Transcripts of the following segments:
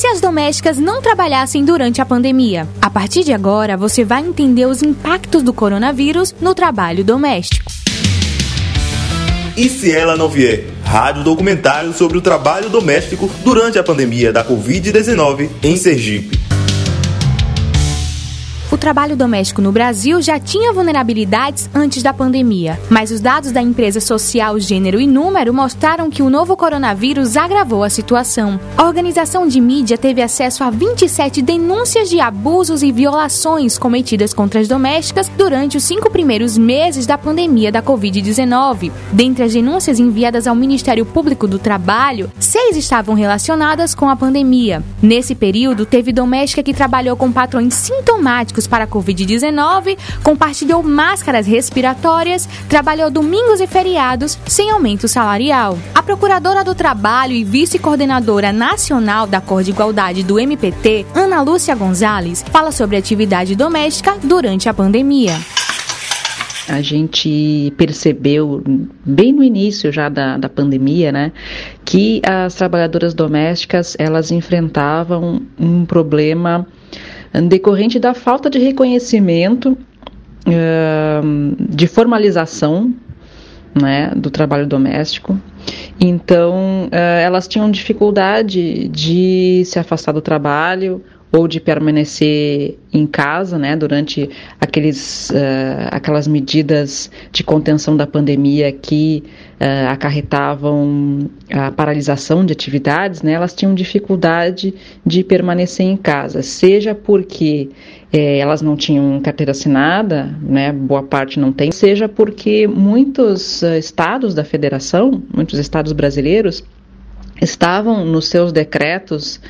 se as domésticas não trabalhassem durante a pandemia? A partir de agora, você vai entender os impactos do coronavírus no trabalho doméstico. E se ela não vier? Rádio documentário sobre o trabalho doméstico durante a pandemia da Covid-19 em Sergipe. Trabalho doméstico no Brasil já tinha vulnerabilidades antes da pandemia, mas os dados da empresa social Gênero e Número mostraram que o novo coronavírus agravou a situação. A organização de mídia teve acesso a 27 denúncias de abusos e violações cometidas contra as domésticas durante os cinco primeiros meses da pandemia da Covid-19. Dentre as denúncias enviadas ao Ministério Público do Trabalho, seis estavam relacionadas com a pandemia. Nesse período, teve doméstica que trabalhou com patrões sintomáticos para a Covid-19, compartilhou máscaras respiratórias, trabalhou domingos e feriados sem aumento salarial. A procuradora do Trabalho e vice-coordenadora nacional da Cor de Igualdade do MPT, Ana Lúcia Gonzalez, fala sobre atividade doméstica durante a pandemia a gente percebeu bem no início já da, da pandemia, né, que as trabalhadoras domésticas elas enfrentavam um problema decorrente da falta de reconhecimento, de formalização né, do trabalho doméstico. Então, elas tinham dificuldade de se afastar do trabalho ou de permanecer em casa, né, durante aqueles, uh, aquelas medidas de contenção da pandemia que uh, acarretavam a paralisação de atividades, né, elas tinham dificuldade de permanecer em casa, seja porque eh, elas não tinham carteira assinada, né, boa parte não tem, seja porque muitos uh, estados da federação, muitos estados brasileiros, estavam nos seus decretos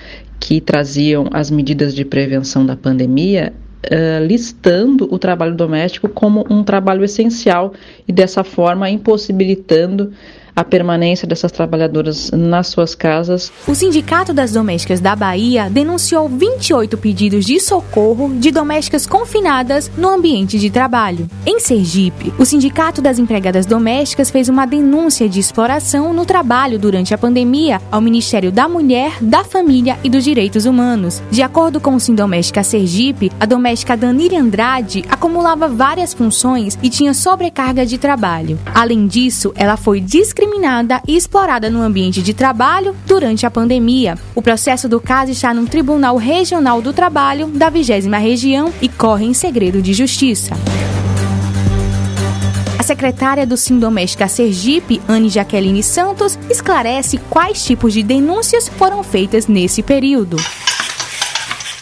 que traziam as medidas de prevenção da pandemia, uh, listando o trabalho doméstico como um trabalho essencial e dessa forma impossibilitando a permanência dessas trabalhadoras nas suas casas. O Sindicato das Domésticas da Bahia denunciou 28 pedidos de socorro de domésticas confinadas no ambiente de trabalho. Em Sergipe, o Sindicato das Empregadas Domésticas fez uma denúncia de exploração no trabalho durante a pandemia ao Ministério da Mulher, da Família e dos Direitos Humanos. De acordo com o Sindoméstica Sergipe, a doméstica Danile Andrade acumulava várias funções e tinha sobrecarga de trabalho. Além disso, ela foi discriminada discriminada e explorada no ambiente de trabalho durante a pandemia. O processo do caso está no Tribunal Regional do Trabalho da 20 Região e corre em segredo de justiça. A secretária do Sim Doméstica Sergipe, Anne Jaqueline Santos, esclarece quais tipos de denúncias foram feitas nesse período.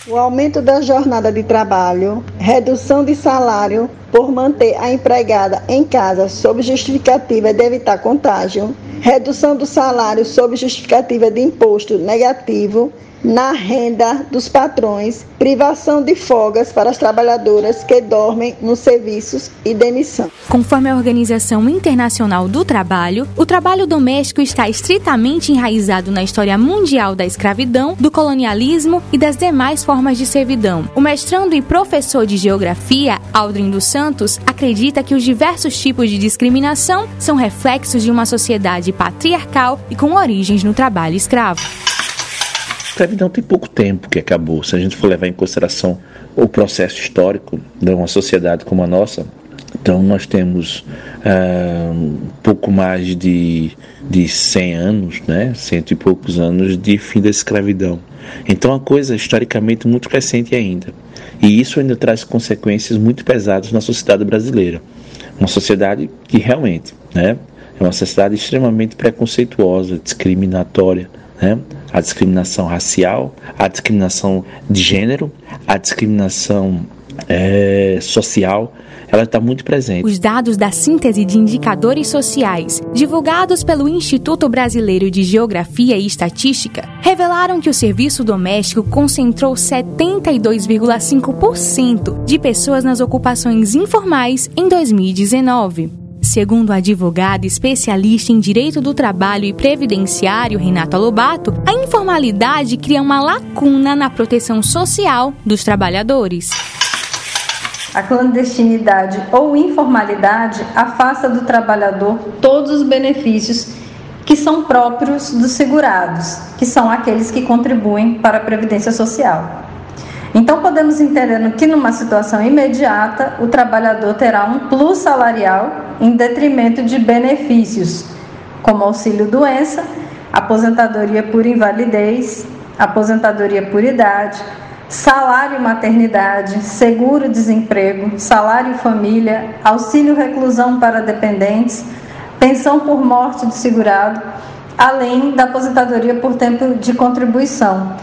O aumento da jornada de trabalho, redução de salário por manter a empregada em casa sob justificativa de evitar contágio, redução do salário sob justificativa de imposto negativo na renda dos patrões, privação de folgas para as trabalhadoras que dormem nos serviços e demissão. Conforme a Organização Internacional do Trabalho, o trabalho doméstico está estritamente enraizado na história mundial da escravidão, do colonialismo e das demais formas de servidão. O mestrando e professor de geografia, Aldrin dos Santos, acredita que os diversos tipos de discriminação são reflexos de uma sociedade patriarcal e com origens no trabalho escravo escravidão tem pouco tempo que acabou. Se a gente for levar em consideração o processo histórico de uma sociedade como a nossa, então nós temos um pouco mais de, de 100 anos, né? cento e poucos anos de fim da escravidão. Então a coisa historicamente muito recente ainda. E isso ainda traz consequências muito pesadas na sociedade brasileira. Uma sociedade que realmente né, é uma sociedade extremamente preconceituosa, discriminatória, né? a discriminação racial, a discriminação de gênero, a discriminação é, social, ela está muito presente. Os dados da síntese de indicadores sociais, divulgados pelo Instituto Brasileiro de Geografia e Estatística, revelaram que o serviço doméstico concentrou 72,5% de pessoas nas ocupações informais em 2019. Segundo a advogada especialista em direito do trabalho e previdenciário Renata Lobato, a informalidade cria uma lacuna na proteção social dos trabalhadores. A clandestinidade ou informalidade afasta do trabalhador todos os benefícios que são próprios dos segurados, que são aqueles que contribuem para a Previdência Social. Então, podemos entender que, numa situação imediata, o trabalhador terá um plus salarial em detrimento de benefícios, como auxílio-doença, aposentadoria por invalidez, aposentadoria por idade, salário maternidade, seguro-desemprego, salário família, auxílio reclusão para dependentes, pensão por morte do segurado, além da aposentadoria por tempo de contribuição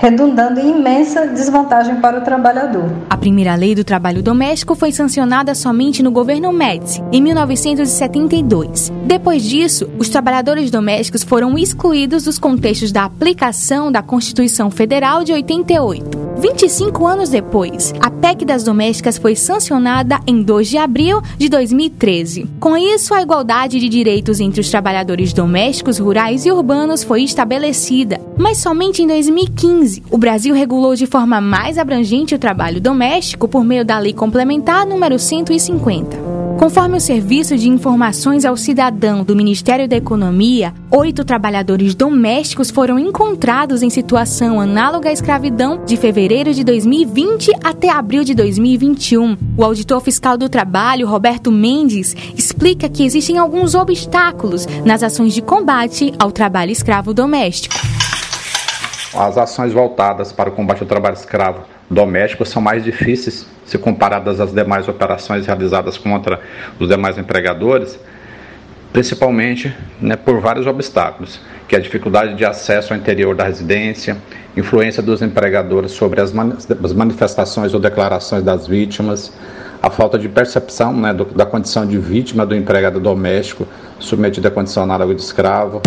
redundando em imensa desvantagem para o trabalhador. A primeira lei do trabalho doméstico foi sancionada somente no governo Médici, em 1972. Depois disso, os trabalhadores domésticos foram excluídos dos contextos da aplicação da Constituição Federal de 88. 25 anos depois, a PEC das domésticas foi sancionada em 2 de abril de 2013. Com isso, a igualdade de direitos entre os trabalhadores domésticos, rurais e urbanos foi estabelecida, mas somente em 2015. O Brasil regulou de forma mais abrangente o trabalho doméstico por meio da Lei Complementar número 150. Conforme o Serviço de Informações ao Cidadão do Ministério da Economia, oito trabalhadores domésticos foram encontrados em situação análoga à escravidão de fevereiro de 2020 até abril de 2021. O auditor fiscal do trabalho, Roberto Mendes, explica que existem alguns obstáculos nas ações de combate ao trabalho escravo doméstico. As ações voltadas para o combate ao trabalho escravo doméstico são mais difíceis se comparadas às demais operações realizadas contra os demais empregadores, principalmente né, por vários obstáculos, que é a dificuldade de acesso ao interior da residência, influência dos empregadores sobre as, manifestações ou declarações das vítimas, a falta de percepção né, do, da condição de vítima do empregado doméstico submetido à condição análoga de escravo.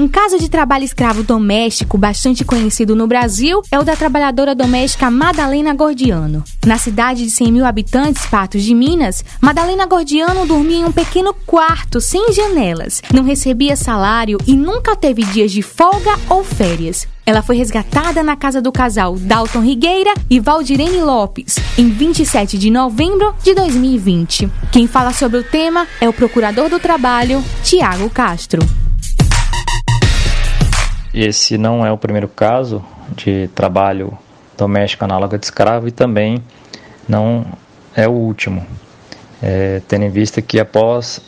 Um caso de trabalho escravo doméstico bastante conhecido no Brasil é o da trabalhadora doméstica Madalena Gordiano. Na cidade de 100 mil habitantes, Patos de Minas, Madalena Gordiano dormia em um pequeno quarto sem janelas, não recebia salário e nunca teve dias de folga ou férias. Ela foi resgatada na casa do casal Dalton Rigueira e Valdirene Lopes em 27 de novembro de 2020. Quem fala sobre o tema é o procurador do trabalho, Tiago Castro. Esse não é o primeiro caso de trabalho doméstico análogo de escravo e também não é o último, é, tendo em vista que após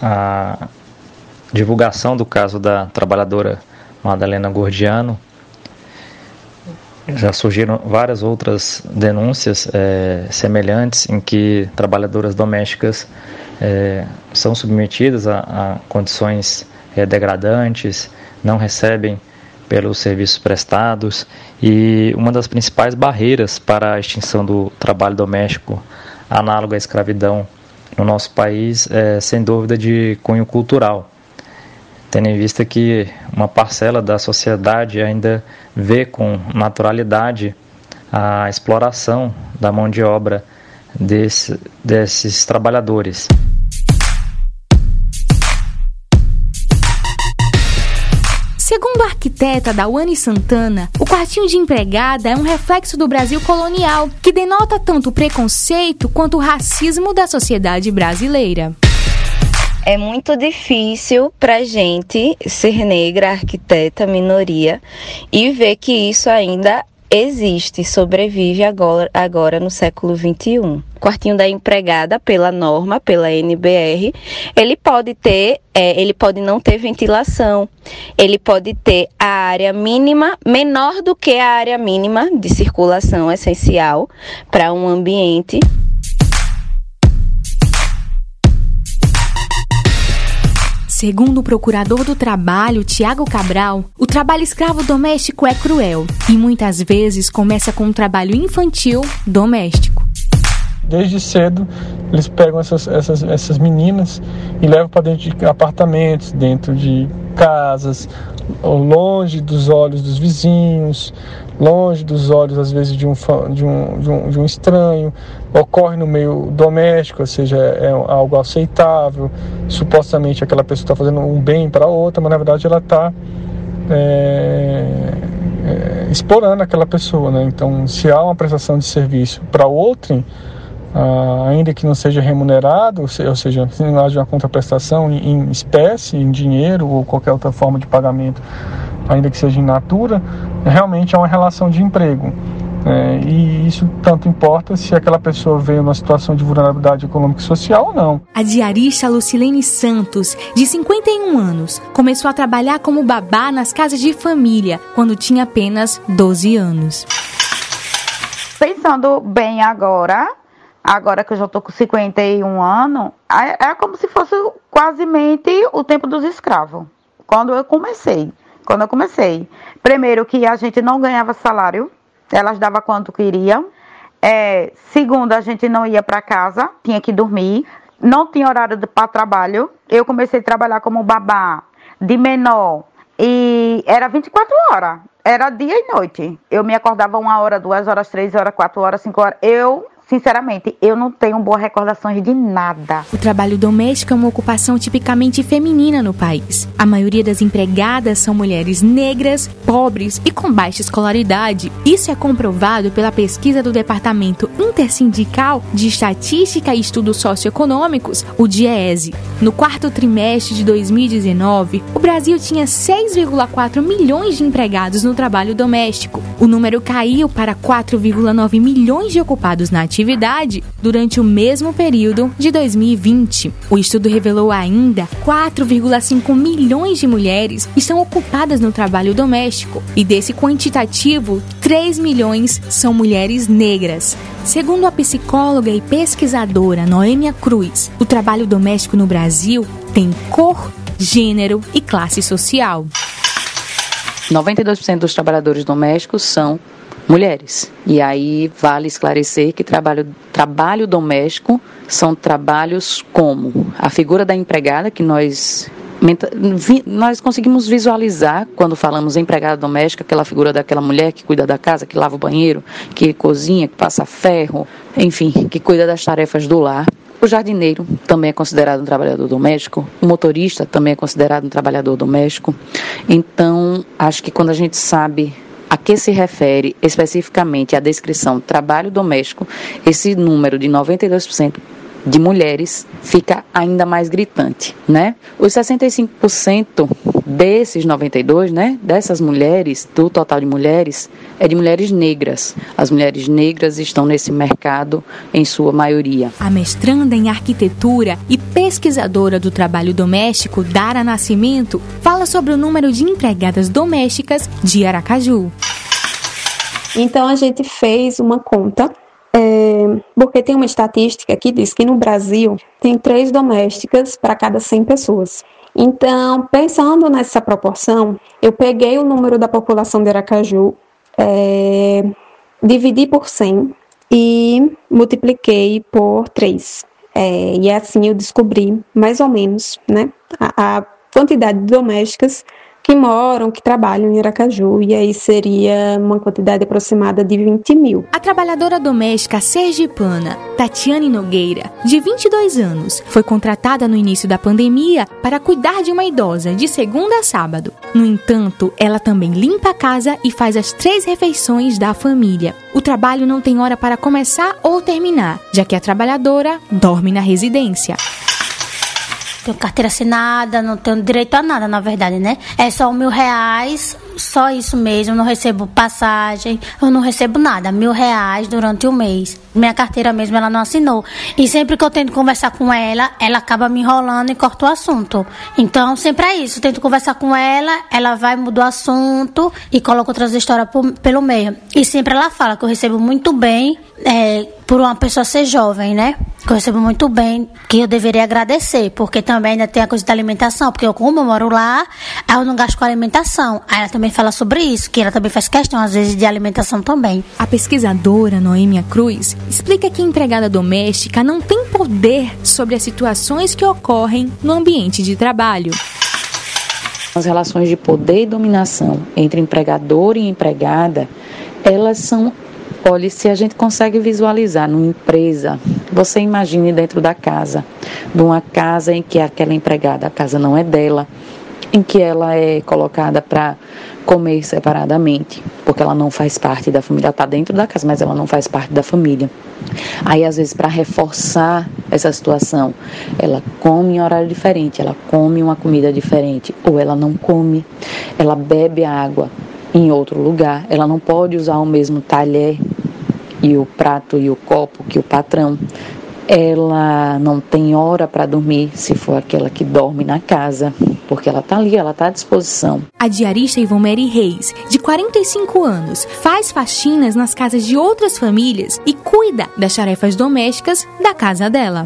a divulgação do caso da trabalhadora Madalena Gordiano, já surgiram várias outras denúncias é, semelhantes em que trabalhadoras domésticas é, são submetidas a, a condições é, degradantes, não recebem pelos serviços prestados e uma das principais barreiras para a extinção do trabalho doméstico análogo à escravidão no nosso país é sem dúvida de cunho cultural, tendo em vista que uma parcela da sociedade ainda vê com naturalidade a exploração da mão de obra desse, desses trabalhadores. Segundo a arquiteta Dawane Santana, o quartinho de empregada é um reflexo do Brasil colonial, que denota tanto o preconceito quanto o racismo da sociedade brasileira. É muito difícil para gente ser negra, arquiteta, minoria, e ver que isso ainda existe, sobrevive agora, agora no século XXI. Quartinho da empregada, pela norma, pela NBR, ele pode ter, é, ele pode não ter ventilação, ele pode ter a área mínima menor do que a área mínima de circulação essencial para um ambiente. Segundo o procurador do trabalho, Tiago Cabral, o trabalho escravo doméstico é cruel e muitas vezes começa com um trabalho infantil doméstico. Desde cedo, eles pegam essas, essas, essas meninas e levam para dentro de apartamentos, dentro de casas, longe dos olhos dos vizinhos, longe dos olhos, às vezes, de um, de um, de um, de um estranho, ocorre no meio doméstico, ou seja, é algo aceitável, supostamente aquela pessoa está fazendo um bem para outra, mas na verdade ela está é, é, explorando aquela pessoa. Né? Então, se há uma prestação de serviço para outrem, ah, ainda que não seja remunerado, ou seja, se não haja uma contraprestação em, em espécie, em dinheiro ou qualquer outra forma de pagamento, ainda que seja in natura, realmente é uma relação de emprego. É, e isso tanto importa se aquela pessoa veio numa situação de vulnerabilidade econômica e social ou não. A diarista Lucilene Santos, de 51 anos, começou a trabalhar como babá nas casas de família quando tinha apenas 12 anos. Pensando bem agora, agora que eu já estou com 51 anos, é, é como se fosse quase o tempo dos escravos. Quando eu comecei. Quando eu comecei. Primeiro que a gente não ganhava salário, elas davam quanto queriam. É, segundo, a gente não ia para casa, tinha que dormir. Não tinha horário para trabalho. Eu comecei a trabalhar como babá de menor e era 24 horas. Era dia e noite. Eu me acordava uma hora, duas horas, três horas, quatro horas, cinco horas. Eu Sinceramente, eu não tenho boas recordações de nada. O trabalho doméstico é uma ocupação tipicamente feminina no país. A maioria das empregadas são mulheres negras, pobres e com baixa escolaridade. Isso é comprovado pela pesquisa do Departamento Intersindical de Estatística e Estudos Socioeconômicos, o DIEESE. No quarto trimestre de 2019, o Brasil tinha 6,4 milhões de empregados no trabalho doméstico. O número caiu para 4,9 milhões de ocupados na atividade durante o mesmo período de 2020. O estudo revelou ainda 4,5 milhões de mulheres estão ocupadas no trabalho doméstico e desse quantitativo, 3 milhões são mulheres negras. Segundo a psicóloga e pesquisadora Noêmia Cruz, o trabalho doméstico no Brasil tem cor, gênero e classe social. 92% dos trabalhadores domésticos são mulheres. E aí vale esclarecer que trabalho, trabalho doméstico são trabalhos como a figura da empregada, que nós nós conseguimos visualizar quando falamos empregada doméstica, aquela figura daquela mulher que cuida da casa, que lava o banheiro, que cozinha, que passa ferro, enfim, que cuida das tarefas do lar. O jardineiro também é considerado um trabalhador doméstico, o motorista também é considerado um trabalhador doméstico. Então, acho que quando a gente sabe a que se refere especificamente a descrição trabalho doméstico, esse número de 92% de mulheres fica ainda mais gritante, né? Os 65% desses 92, né, dessas mulheres, do total de mulheres, é de mulheres negras. As mulheres negras estão nesse mercado em sua maioria. A mestranda em arquitetura e pesquisadora do trabalho doméstico, Dara Nascimento, fala sobre o número de empregadas domésticas de Aracaju. Então a gente fez uma conta é, porque tem uma estatística que diz que no Brasil tem três domésticas para cada 100 pessoas. Então, pensando nessa proporção, eu peguei o número da população de Aracaju, é, dividi por 100 e multipliquei por 3. É, e assim eu descobri, mais ou menos, né, a, a quantidade de domésticas que moram, que trabalham em Aracaju, e aí seria uma quantidade aproximada de 20 mil. A trabalhadora doméstica sergipana Tatiane Nogueira, de 22 anos, foi contratada no início da pandemia para cuidar de uma idosa de segunda a sábado. No entanto, ela também limpa a casa e faz as três refeições da família. O trabalho não tem hora para começar ou terminar, já que a trabalhadora dorme na residência tenho carteira assinada, não tenho direito a nada, na verdade, né? É só mil reais, só isso mesmo, não recebo passagem, eu não recebo nada, mil reais durante o mês. Minha carteira mesmo ela não assinou. E sempre que eu tento conversar com ela, ela acaba me enrolando e corta o assunto. Então, sempre é isso. Eu tento conversar com ela, ela vai, mudar o assunto e coloca outras histórias por, pelo meio. E sempre ela fala que eu recebo muito bem é, por uma pessoa ser jovem, né? Que eu recebo muito bem, que eu deveria agradecer, porque também ainda tem a coisa da alimentação, porque eu, como eu moro lá, aí eu não gasto com alimentação. Aí ela também fala sobre isso, que ela também faz questão, às vezes, de alimentação também. A pesquisadora Noêmia Cruz explica que a empregada doméstica não tem poder sobre as situações que ocorrem no ambiente de trabalho. As relações de poder e dominação entre empregador e empregada, elas são Olhe, se a gente consegue visualizar numa empresa, você imagine dentro da casa, de uma casa em que aquela empregada, a casa não é dela, em que ela é colocada para comer separadamente, porque ela não faz parte da família, ela está dentro da casa, mas ela não faz parte da família. Aí, às vezes, para reforçar essa situação, ela come em horário diferente, ela come uma comida diferente, ou ela não come, ela bebe água em outro lugar, ela não pode usar o mesmo talher e o prato e o copo que o patrão ela não tem hora para dormir, se for aquela que dorme na casa, porque ela está ali, ela está à disposição. A diarista Ivomeri Reis, de 45 anos, faz faxinas nas casas de outras famílias e cuida das tarefas domésticas da casa dela.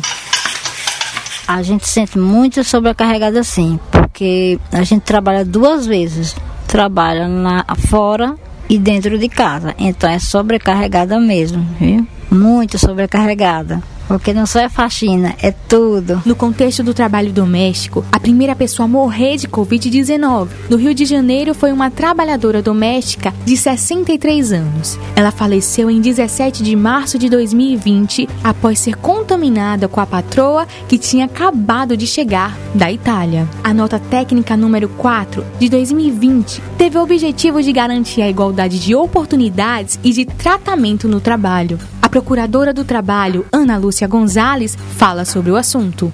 A gente sente muito sobrecarregada sim, porque a gente trabalha duas vezes. Trabalha lá fora e dentro de casa. Então é sobrecarregada mesmo, viu? Muito sobrecarregada. Porque não só é faxina, é tudo. No contexto do trabalho doméstico, a primeira pessoa a morrer de Covid-19 no Rio de Janeiro foi uma trabalhadora doméstica de 63 anos. Ela faleceu em 17 de março de 2020 após ser contaminada com a patroa que tinha acabado de chegar da Itália. A nota técnica número 4 de 2020 teve o objetivo de garantir a igualdade de oportunidades e de tratamento no trabalho. Procuradora do trabalho, Ana Lúcia Gonzalez, fala sobre o assunto.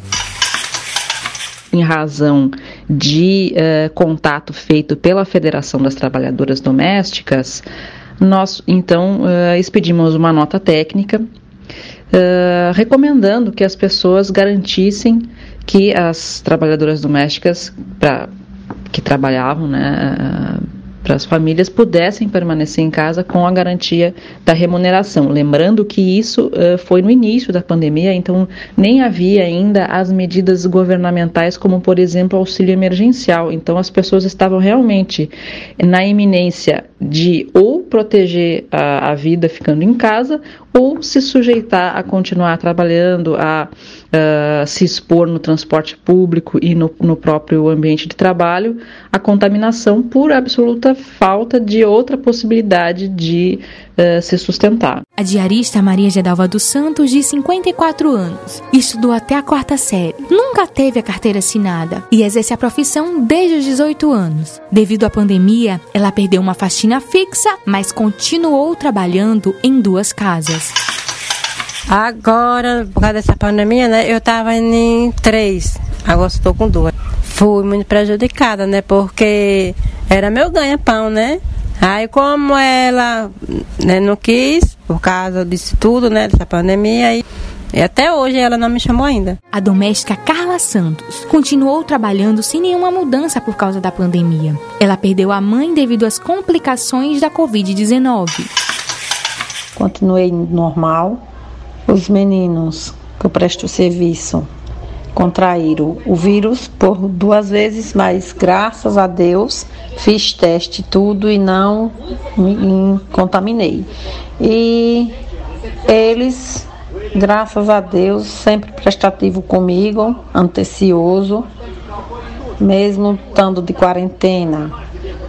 Em razão de uh, contato feito pela Federação das Trabalhadoras Domésticas, nós então uh, expedimos uma nota técnica uh, recomendando que as pessoas garantissem que as trabalhadoras domésticas pra, que trabalhavam né, para as famílias pudessem permanecer em casa com a garantia da remuneração. Lembrando que isso uh, foi no início da pandemia, então nem havia ainda as medidas governamentais, como por exemplo auxílio emergencial. Então as pessoas estavam realmente na iminência de ou proteger a, a vida ficando em casa ou se sujeitar a continuar trabalhando, a uh, se expor no transporte público e no, no próprio ambiente de trabalho, a contaminação por absoluta falta de outra possibilidade de uh, se sustentar. A diarista Maria Gedalva dos Santos, de 54 anos, estudou até a quarta série, nunca teve a carteira assinada e exerce a profissão desde os 18 anos. Devido à pandemia, ela perdeu uma faxina fixa, mas continuou trabalhando em duas casas. Agora, por causa dessa pandemia, né, eu tava em três, agora estou com duas. Fui muito prejudicada, né, porque era meu ganha-pão, né? Aí como ela né, não quis, por causa disso tudo, né, dessa pandemia, e, e até hoje ela não me chamou ainda. A doméstica Carla Santos continuou trabalhando sem nenhuma mudança por causa da pandemia. Ela perdeu a mãe devido às complicações da Covid-19. Continuei normal, os meninos que eu presto serviço contraíram o vírus por duas vezes, mas graças a Deus fiz teste tudo e não me contaminei. E eles, graças a Deus, sempre prestativo comigo, antecioso, mesmo estando de quarentena.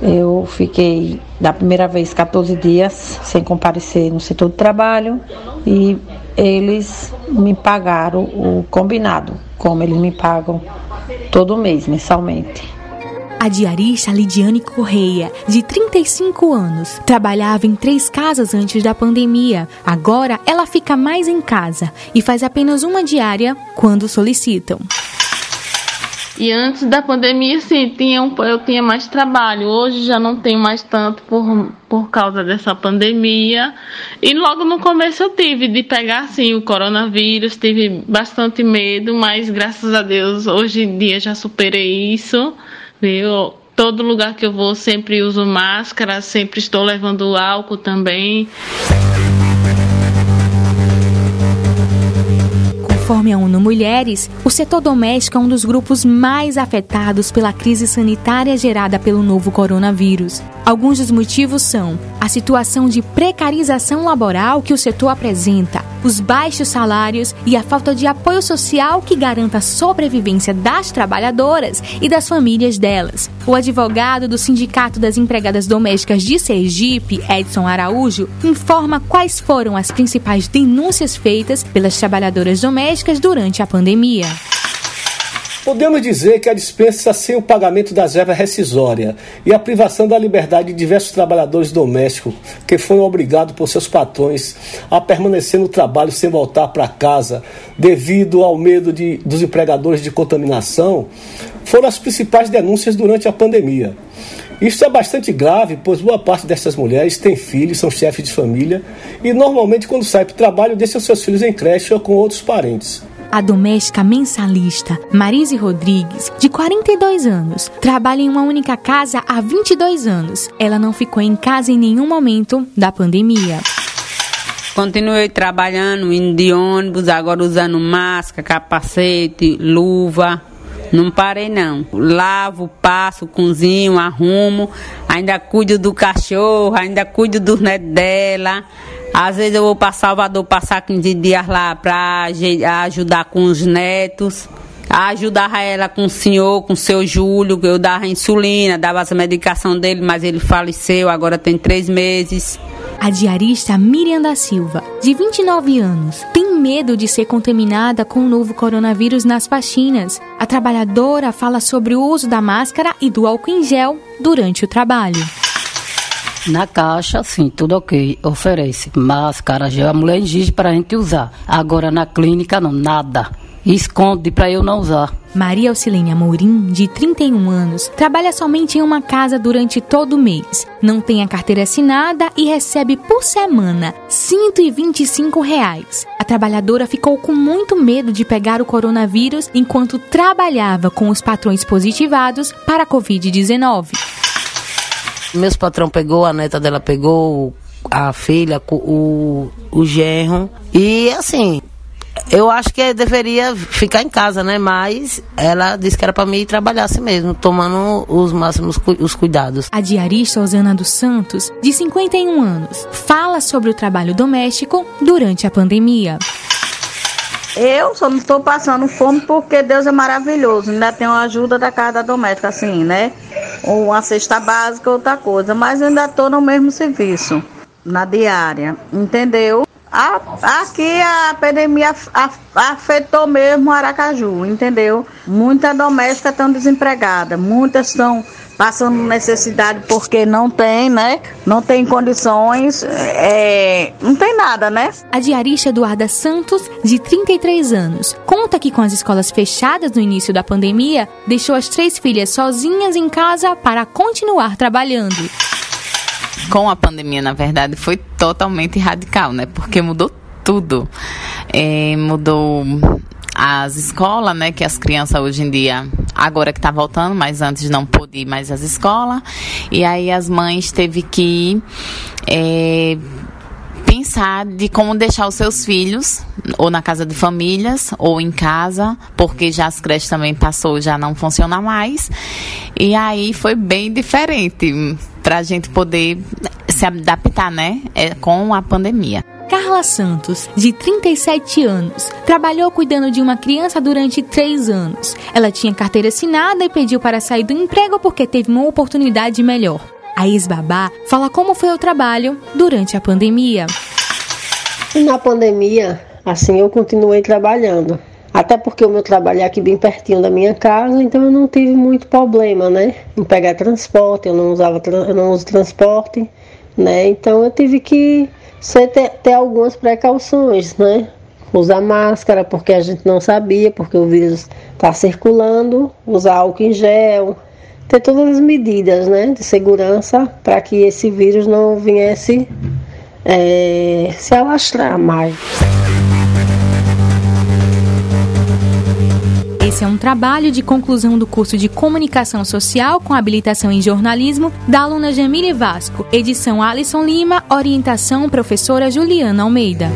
Eu fiquei da primeira vez 14 dias sem comparecer no setor de trabalho e eles me pagaram o combinado, como eles me pagam todo mês, mensalmente. A diarista Lidiane Correia, de 35 anos, trabalhava em três casas antes da pandemia. Agora ela fica mais em casa e faz apenas uma diária quando solicitam. E antes da pandemia, sim, tinha um, eu tinha mais trabalho. Hoje já não tenho mais tanto por, por causa dessa pandemia. E logo no começo eu tive de pegar, assim, o coronavírus. Tive bastante medo, mas graças a Deus, hoje em dia já superei isso. Viu? Todo lugar que eu vou sempre uso máscara, sempre estou levando álcool também. Conforme a ONU Mulheres, o setor doméstico é um dos grupos mais afetados pela crise sanitária gerada pelo novo coronavírus. Alguns dos motivos são a situação de precarização laboral que o setor apresenta, os baixos salários e a falta de apoio social que garanta a sobrevivência das trabalhadoras e das famílias delas. O advogado do Sindicato das Empregadas Domésticas de Sergipe, Edson Araújo, informa quais foram as principais denúncias feitas pelas trabalhadoras domésticas durante a pandemia. Podemos dizer que a dispensa sem o pagamento das verbas rescisórias e a privação da liberdade de diversos trabalhadores domésticos que foram obrigados por seus patrões a permanecer no trabalho sem voltar para casa devido ao medo de, dos empregadores de contaminação foram as principais denúncias durante a pandemia. Isso é bastante grave, pois boa parte dessas mulheres tem filhos, são chefes de família e normalmente quando saem para o trabalho deixam seus filhos em creche ou com outros parentes. A doméstica mensalista Marise Rodrigues, de 42 anos, trabalha em uma única casa há 22 anos. Ela não ficou em casa em nenhum momento da pandemia. Continuei trabalhando, indo de ônibus, agora usando máscara, capacete, luva. Não parei não. Lavo, passo, cozinho, arrumo, ainda cuido do cachorro, ainda cuido do neto dela. Às vezes eu vou para Salvador passar 15 dias lá para ajudar com os netos. Ajudava ela com o senhor, com o seu Júlio, eu dava insulina, dava a medicação dele, mas ele faleceu, agora tem três meses. A diarista Miriam da Silva, de 29 anos, tem medo de ser contaminada com o novo coronavírus nas faxinas. A trabalhadora fala sobre o uso da máscara e do álcool em gel durante o trabalho. Na caixa, sim, tudo ok. Oferece máscara, gel, a mulher exige para a gente usar. Agora na clínica, não, nada. Esconde para eu não usar. Maria Auxilênia Mourim, de 31 anos, trabalha somente em uma casa durante todo o mês. Não tem a carteira assinada e recebe por semana 125 reais. A trabalhadora ficou com muito medo de pegar o coronavírus enquanto trabalhava com os patrões positivados para a Covid-19. Meus patrão pegou, a neta dela pegou, a filha, o, o genro. E assim, eu acho que deveria ficar em casa, né? Mas ela disse que era para mim ir trabalhar assim mesmo, tomando os máximos os cuidados. A diarista Osana dos Santos, de 51 anos, fala sobre o trabalho doméstico durante a pandemia. Eu só não estou passando fome porque Deus é maravilhoso. Ainda tenho a ajuda da casa doméstica, assim, né? Ou uma cesta básica, outra coisa. Mas ainda estou no mesmo serviço, na diária, entendeu? A, aqui a pandemia afetou mesmo Aracaju, entendeu? Muitas domésticas estão desempregadas, muitas estão passando necessidade porque não tem, né? Não tem condições, é, não tem nada, né? A diarista Eduarda Santos, de 33 anos, conta que com as escolas fechadas no início da pandemia, deixou as três filhas sozinhas em casa para continuar trabalhando com a pandemia, na verdade, foi totalmente radical, né? Porque mudou tudo. É, mudou as escolas, né? Que as crianças hoje em dia, agora que tá voltando, mas antes não podia ir mais às escolas. E aí as mães teve que é, pensar de como deixar os seus filhos ou na casa de famílias ou em casa, porque já as creches também passou, já não funciona mais. E aí foi bem diferente para a gente poder se adaptar, né, é, com a pandemia. Carla Santos, de 37 anos, trabalhou cuidando de uma criança durante três anos. Ela tinha carteira assinada e pediu para sair do emprego porque teve uma oportunidade melhor. A ex-babá fala como foi o trabalho durante a pandemia. Na pandemia, assim, eu continuei trabalhando. Até porque o meu trabalho é aqui bem pertinho da minha casa, então eu não tive muito problema, né? Em pegar transporte, eu não usava, eu não uso transporte, né? Então eu tive que ter, ter algumas precauções, né? Usar máscara porque a gente não sabia, porque o vírus está circulando, usar álcool em gel, ter todas as medidas, né? De segurança para que esse vírus não viesse é, se alastrar mais. Esse é um trabalho de conclusão do curso de Comunicação Social com habilitação em jornalismo da aluna Jamile Vasco. Edição Alisson Lima, orientação professora Juliana Almeida.